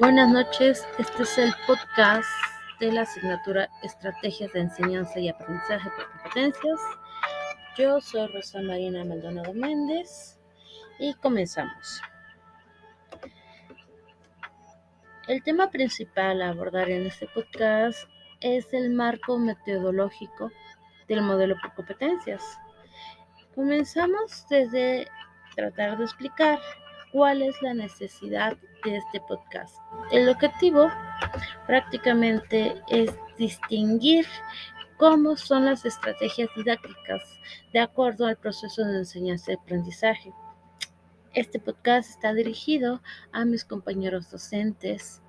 Buenas noches, este es el podcast de la asignatura Estrategias de Enseñanza y Aprendizaje por Competencias. Yo soy Rosa Marina Maldonado Méndez y comenzamos. El tema principal a abordar en este podcast es el marco metodológico del modelo por competencias. Comenzamos desde tratar de explicar cuál es la necesidad de este podcast. El objetivo prácticamente es distinguir cómo son las estrategias didácticas de acuerdo al proceso de enseñanza y aprendizaje. Este podcast está dirigido a mis compañeros docentes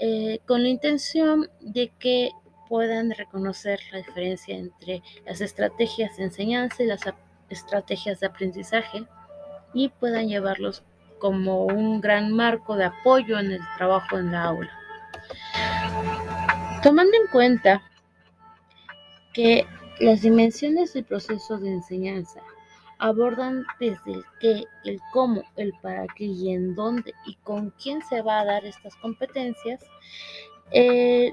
eh, con la intención de que puedan reconocer la diferencia entre las estrategias de enseñanza y las estrategias de aprendizaje y puedan llevarlos como un gran marco de apoyo en el trabajo en la aula. Tomando en cuenta que las dimensiones del proceso de enseñanza abordan desde el qué, el cómo, el para qué y en dónde y con quién se va a dar estas competencias, eh,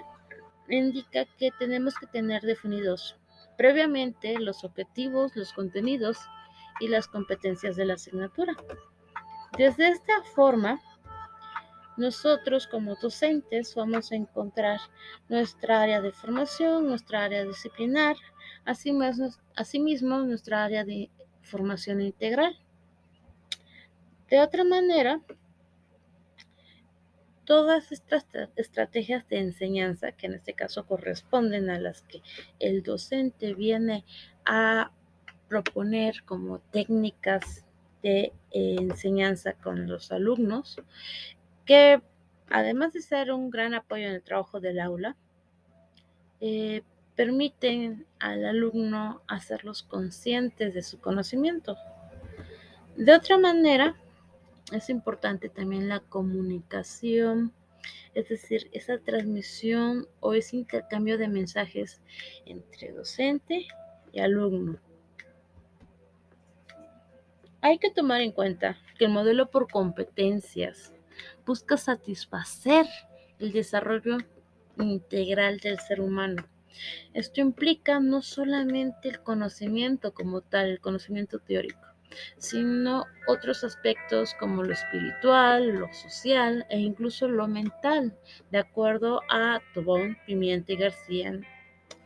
indica que tenemos que tener definidos previamente los objetivos, los contenidos y las competencias de la asignatura. Desde esta forma, nosotros como docentes vamos a encontrar nuestra área de formación, nuestra área disciplinar, asimismo nuestra área de formación integral. De otra manera, todas estas estrategias de enseñanza, que en este caso corresponden a las que el docente viene a proponer como técnicas de enseñanza con los alumnos, que además de ser un gran apoyo en el trabajo del aula, eh, permiten al alumno hacerlos conscientes de su conocimiento. De otra manera, es importante también la comunicación, es decir, esa transmisión o ese intercambio de mensajes entre docente y alumno. Hay que tomar en cuenta que el modelo por competencias busca satisfacer el desarrollo integral del ser humano. Esto implica no solamente el conocimiento como tal, el conocimiento teórico, sino otros aspectos como lo espiritual, lo social e incluso lo mental, de acuerdo a Tobón, Pimienta y García,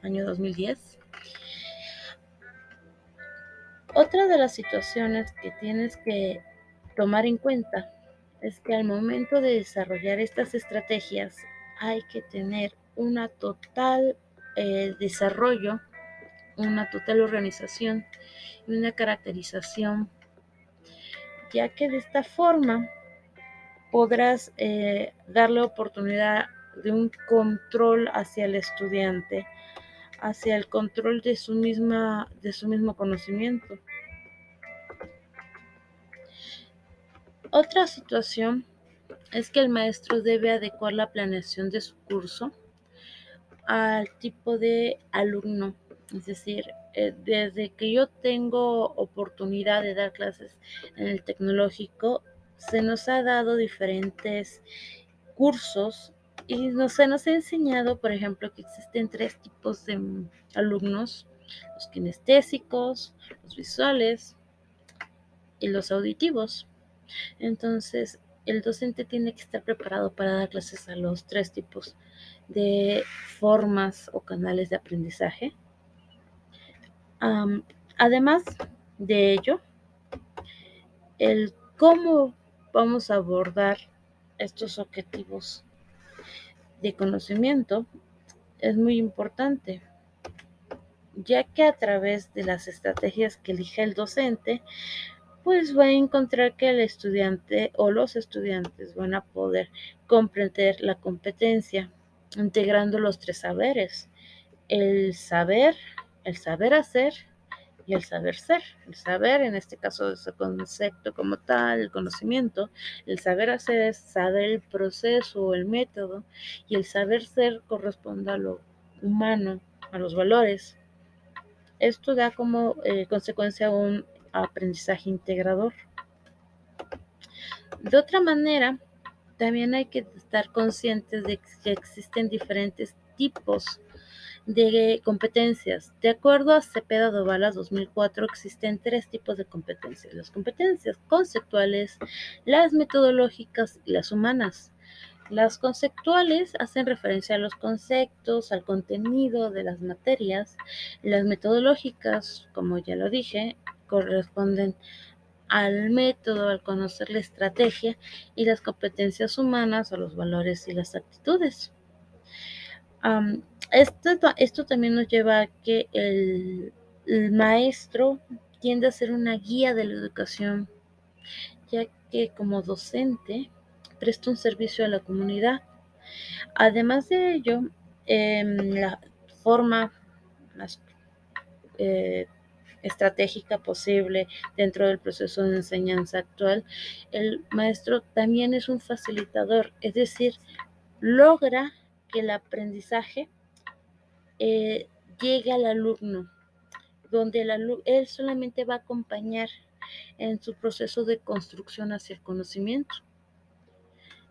año 2010. Otra de las situaciones que tienes que tomar en cuenta es que al momento de desarrollar estas estrategias hay que tener una total eh, desarrollo, una total organización y una caracterización, ya que de esta forma podrás eh, darle oportunidad de un control hacia el estudiante hacia el control de su, misma, de su mismo conocimiento. Otra situación es que el maestro debe adecuar la planeación de su curso al tipo de alumno. Es decir, eh, desde que yo tengo oportunidad de dar clases en el tecnológico, se nos ha dado diferentes cursos y se nos ha enseñado, por ejemplo, que existen tres tipos de alumnos, los kinestésicos, los visuales y los auditivos. Entonces, el docente tiene que estar preparado para dar clases a los tres tipos de formas o canales de aprendizaje. además de ello, el cómo vamos a abordar estos objetivos de conocimiento es muy importante, ya que a través de las estrategias que elige el docente, pues va a encontrar que el estudiante o los estudiantes van a poder comprender la competencia integrando los tres saberes, el saber, el saber hacer y el saber ser. El saber, en este caso, es el concepto como tal, el conocimiento. El saber hacer es saber el proceso o el método. Y el saber ser corresponde a lo humano, a los valores. Esto da como eh, consecuencia un aprendizaje integrador. De otra manera, también hay que estar conscientes de que existen diferentes tipos de competencias. De acuerdo a Cepeda Dovalas 2004, existen tres tipos de competencias. Las competencias conceptuales, las metodológicas y las humanas. Las conceptuales hacen referencia a los conceptos, al contenido de las materias. Las metodológicas, como ya lo dije, corresponden al método, al conocer la estrategia y las competencias humanas o los valores y las actitudes. esto, esto, también nos lleva a que el, maestro tiende a ser una guía de la educación, ya que como docente presta un servicio a la comunidad. Además de ello, em, la forma más eh, estratégica posible dentro del proceso de enseñanza actual, el maestro también es un facilitador, es decir, logra que el aprendizaje eh, llegue al alumno, donde el él solamente va a acompañar en su proceso de construcción hacia el conocimiento.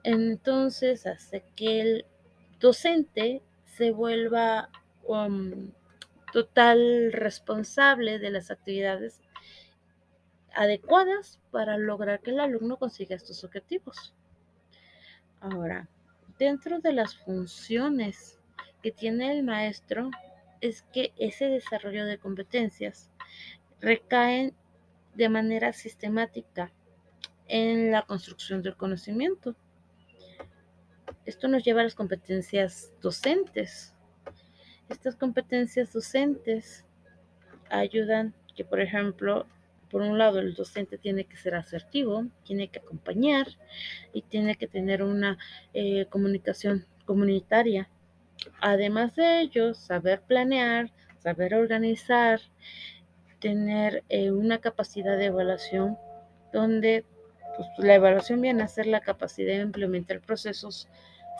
Entonces hace que el docente se vuelva um, total responsable de las actividades adecuadas para lograr que el alumno consiga estos objetivos. Ahora, dentro de las funciones que tiene el maestro es que ese desarrollo de competencias recaen de manera sistemática en la construcción del conocimiento esto nos lleva a las competencias docentes. Estas competencias docentes ayudan que, por ejemplo, por un lado, el docente tiene que ser asertivo, tiene que acompañar y tiene que tener una eh, comunicación comunitaria. Además de ello, saber planear, saber organizar, tener eh, una capacidad de evaluación donde pues, la evaluación viene a ser la capacidad de implementar procesos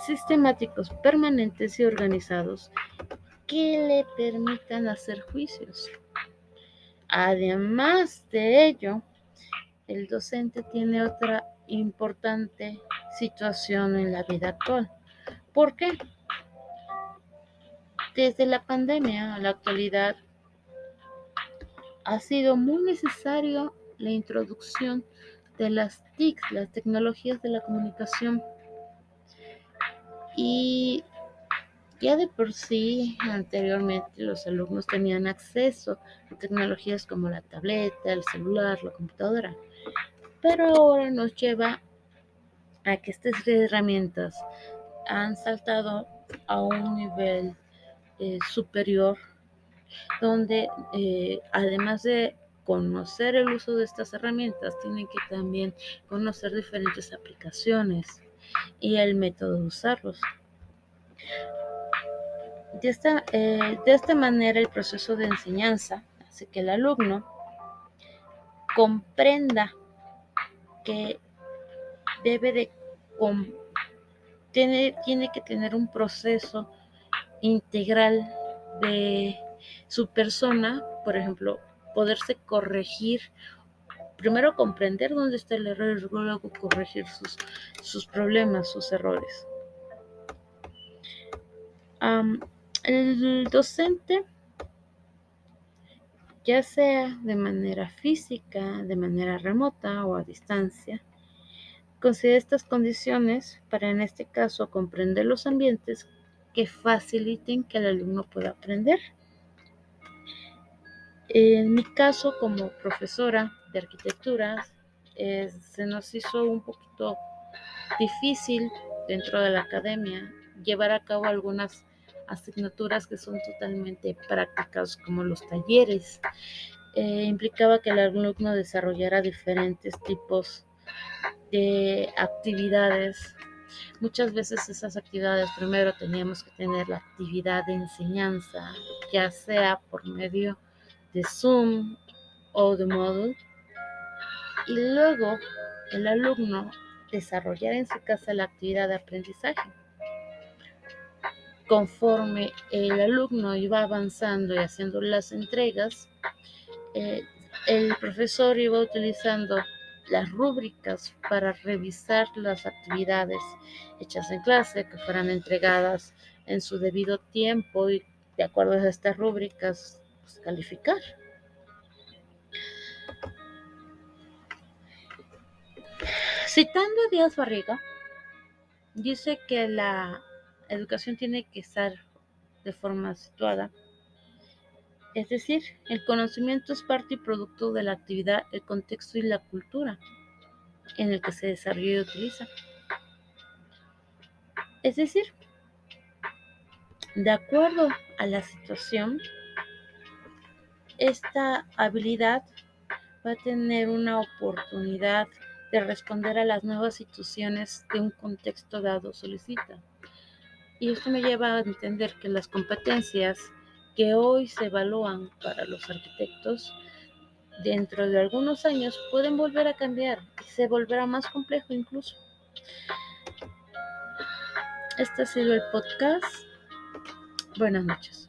sistemáticos, permanentes y organizados que le permitan hacer juicios. Además de ello, el docente tiene otra importante situación en la vida actual. ¿Por qué? Desde la pandemia a la actualidad ha sido muy necesario la introducción de las TIC, las tecnologías de la comunicación y ya de por sí, anteriormente los alumnos tenían acceso a tecnologías como la tableta, el celular, la computadora, pero ahora nos lleva a que estas herramientas han saltado a un nivel eh, superior, donde eh, además de conocer el uso de estas herramientas, tienen que también conocer diferentes aplicaciones y el método de usarlos. De esta, eh, de esta manera el proceso de enseñanza hace que el alumno comprenda que debe de tiene, tiene que tener un proceso integral de su persona, por ejemplo, poderse corregir primero comprender dónde está el error y luego corregir sus, sus problemas, sus errores. El docente, ya sea de manera física, de manera remota o a distancia, considera estas condiciones para en este caso comprender los ambientes que faciliten que el alumno pueda aprender. En mi caso, como profesora de arquitectura, se nos hizo un poquito difícil dentro de la academia llevar a cabo algunas asignaturas que son totalmente prácticas, como los talleres. Eh, implicaba que el alumno desarrollara diferentes tipos de actividades. Muchas veces esas actividades primero teníamos que tener la actividad de enseñanza, ya sea por medio de Zoom o de Moodle y luego el alumno desarrollar en su casa la actividad de aprendizaje. Conforme el alumno iba avanzando y haciendo las entregas, eh, el profesor iba utilizando las rúbricas para revisar las actividades hechas en clase que fueran entregadas en su debido tiempo y de acuerdo a estas rúbricas pues, calificar. Citando a Díaz Barriga, dice que la educación tiene que estar de forma situada, es decir, el conocimiento es parte y producto de la actividad, el contexto y la cultura en el que se desarrolla y utiliza. Es decir, de acuerdo a la situación, esta habilidad va a tener una oportunidad de responder a las nuevas situaciones que un contexto dado solicita. Y esto me lleva a entender que las competencias que hoy se evalúan para los arquitectos, dentro de algunos años pueden volver a cambiar y se volverá más complejo incluso. Este ha sido el podcast. Buenas noches.